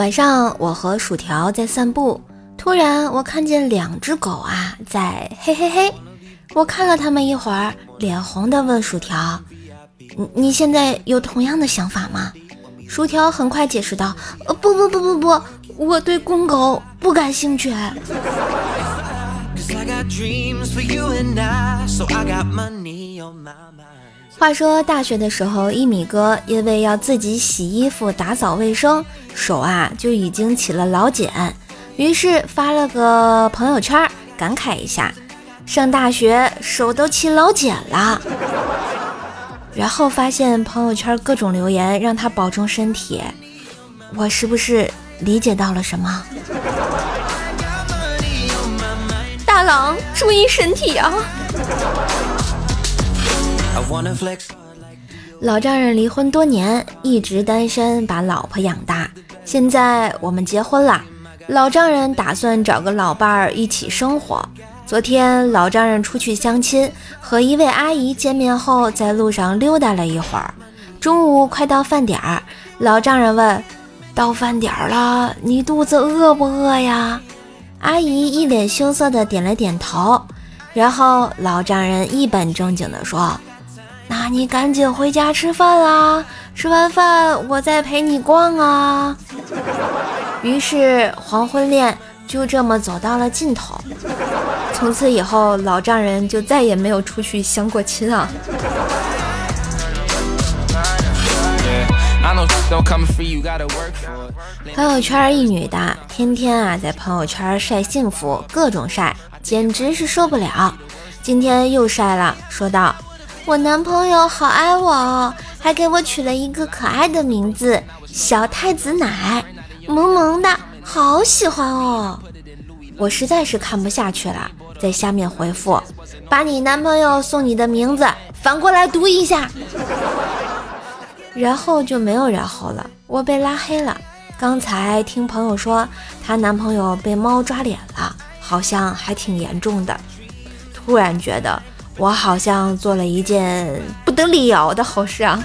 晚上我和薯条在散步，突然我看见两只狗啊在嘿嘿嘿。我看了他们一会儿，脸红的问薯条：“你你现在有同样的想法吗？”薯条很快解释道：“呃不不不不不，我对公狗不感兴趣。”话说大学的时候，一米哥因为要自己洗衣服、打扫卫生，手啊就已经起了老茧，于是发了个朋友圈感慨一下：上大学手都起老茧了。然后发现朋友圈各种留言让他保重身体，我是不是理解到了什么？大郎，注意身体啊！老丈人离婚多年，一直单身，把老婆养大。现在我们结婚了，老丈人打算找个老伴儿一起生活。昨天老丈人出去相亲，和一位阿姨见面后，在路上溜达了一会儿。中午快到饭点儿，老丈人问：“到饭点儿了，你肚子饿不饿呀？”阿姨一脸羞涩的点了点头，然后老丈人一本正经的说：“你赶紧回家吃饭啦，吃完饭我再陪你逛啊。”于是黄昏恋就这么走到了尽头。从此以后，老丈人就再也没有出去相过亲啊。朋友圈一女的，天天啊在朋友圈晒幸福，各种晒，简直是受不了。今天又晒了，说道：“我男朋友好爱我哦，还给我取了一个可爱的名字——小太子奶，萌萌的，好喜欢哦。”我实在是看不下去了，在下面回复：“把你男朋友送你的名字反过来读一下。”然后就没有然后了，我被拉黑了。刚才听朋友说，她男朋友被猫抓脸了，好像还挺严重的。突然觉得我好像做了一件不得了的好事啊！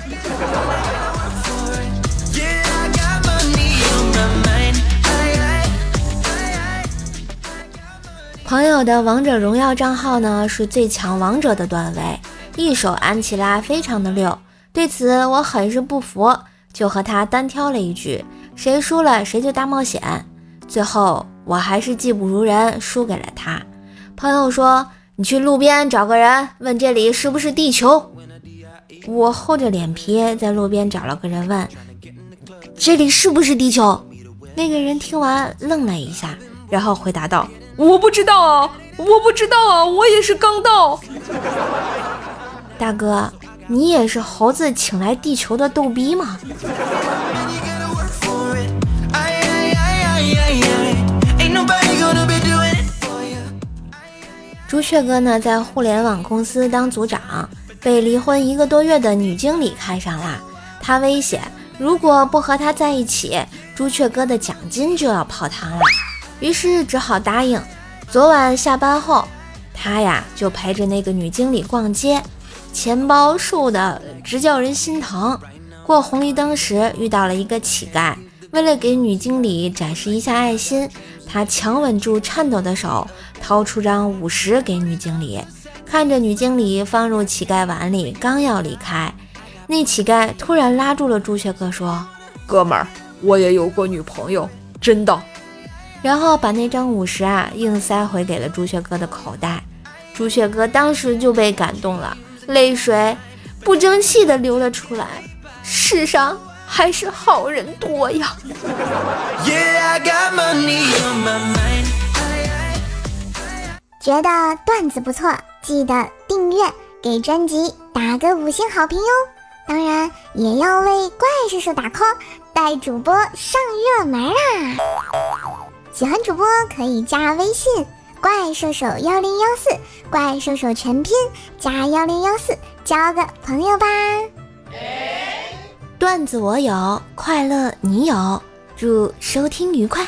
朋友的王者荣耀账号呢，是最强王者的段位，一手安琪拉非常的溜。对此我很是不服，就和他单挑了一局，谁输了谁就大冒险。最后我还是技不如人，输给了他。朋友说：“你去路边找个人，问这里是不是地球。”我厚着脸皮在路边找了个人问：“这里是不是地球？”那个人听完愣了一下，然后回答道：“我不知道啊，我不知道啊，我也是刚到。”大哥。你也是猴子请来地球的逗逼吗？朱雀哥呢，在互联网公司当组长，被离婚一个多月的女经理看上了。他威胁，如果不和他在一起，朱雀哥的奖金就要泡汤了。于是只好答应。昨晚下班后，他呀就陪着那个女经理逛街。钱包瘦的直叫人心疼。过红绿灯时遇到了一个乞丐，为了给女经理展示一下爱心，他强吻住颤抖的手，掏出张五十给女经理，看着女经理放入乞丐碗里，刚要离开，那乞丐突然拉住了朱雀哥，说：“哥们儿，我也有过女朋友，真的。”然后把那张五十啊硬塞回给了朱雀哥的口袋。朱雀哥当时就被感动了。泪水不争气的流了出来，世上还是好人多呀。觉得段子不错，记得订阅，给专辑打个五星好评哟。当然也要为怪叔叔打 call，带主播上热门啊！喜欢主播可以加微信。怪兽手幺零幺四，怪兽手全拼加幺零幺四，交个朋友吧。段子我有，快乐你有，祝收听愉快。